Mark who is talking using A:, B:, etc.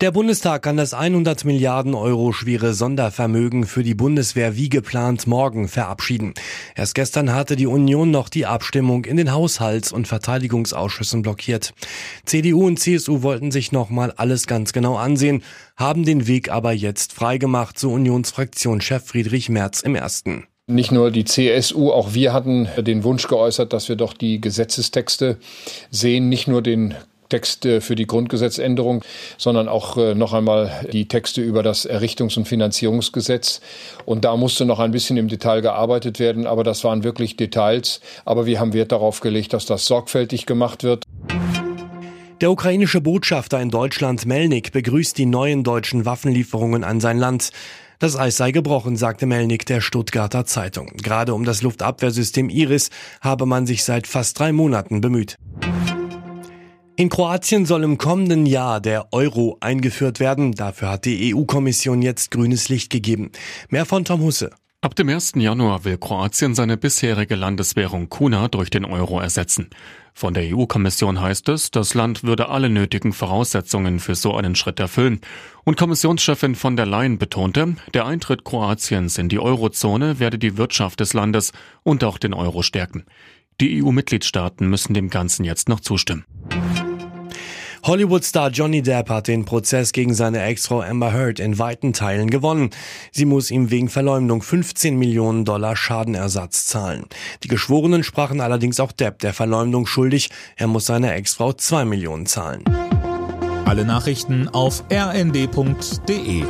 A: Der Bundestag kann das 100 Milliarden Euro schwere Sondervermögen für die Bundeswehr wie geplant morgen verabschieden. Erst gestern hatte die Union noch die Abstimmung in den Haushalts- und Verteidigungsausschüssen blockiert. CDU und CSU wollten sich nochmal alles ganz genau ansehen, haben den Weg aber jetzt freigemacht, so Unionsfraktionschef Friedrich Merz im ersten.
B: Nicht nur die CSU, auch wir hatten den Wunsch geäußert, dass wir doch die Gesetzestexte sehen, nicht nur den Texte für die Grundgesetzänderung, sondern auch äh, noch einmal die Texte über das Errichtungs- und Finanzierungsgesetz. Und da musste noch ein bisschen im Detail gearbeitet werden, aber das waren wirklich Details. Aber wir haben Wert darauf gelegt, dass das sorgfältig gemacht wird.
A: Der ukrainische Botschafter in Deutschland Melnik begrüßt die neuen deutschen Waffenlieferungen an sein Land. Das Eis sei gebrochen, sagte Melnik der Stuttgarter Zeitung. Gerade um das Luftabwehrsystem Iris habe man sich seit fast drei Monaten bemüht. In Kroatien soll im kommenden Jahr der Euro eingeführt werden. Dafür hat die EU-Kommission jetzt grünes Licht gegeben. Mehr von Tom Husse.
C: Ab dem 1. Januar will Kroatien seine bisherige Landeswährung Kuna durch den Euro ersetzen. Von der EU-Kommission heißt es, das Land würde alle nötigen Voraussetzungen für so einen Schritt erfüllen. Und Kommissionschefin von der Leyen betonte, der Eintritt Kroatiens in die Eurozone werde die Wirtschaft des Landes und auch den Euro stärken. Die EU-Mitgliedstaaten müssen dem Ganzen jetzt noch zustimmen.
A: Hollywood-Star Johnny Depp hat den Prozess gegen seine Ex-Frau Amber Heard in weiten Teilen gewonnen. Sie muss ihm wegen Verleumdung 15 Millionen Dollar Schadenersatz zahlen. Die Geschworenen sprachen allerdings auch Depp der Verleumdung schuldig. Er muss seiner Ex-Frau 2 Millionen zahlen.
D: Alle Nachrichten auf rnd.de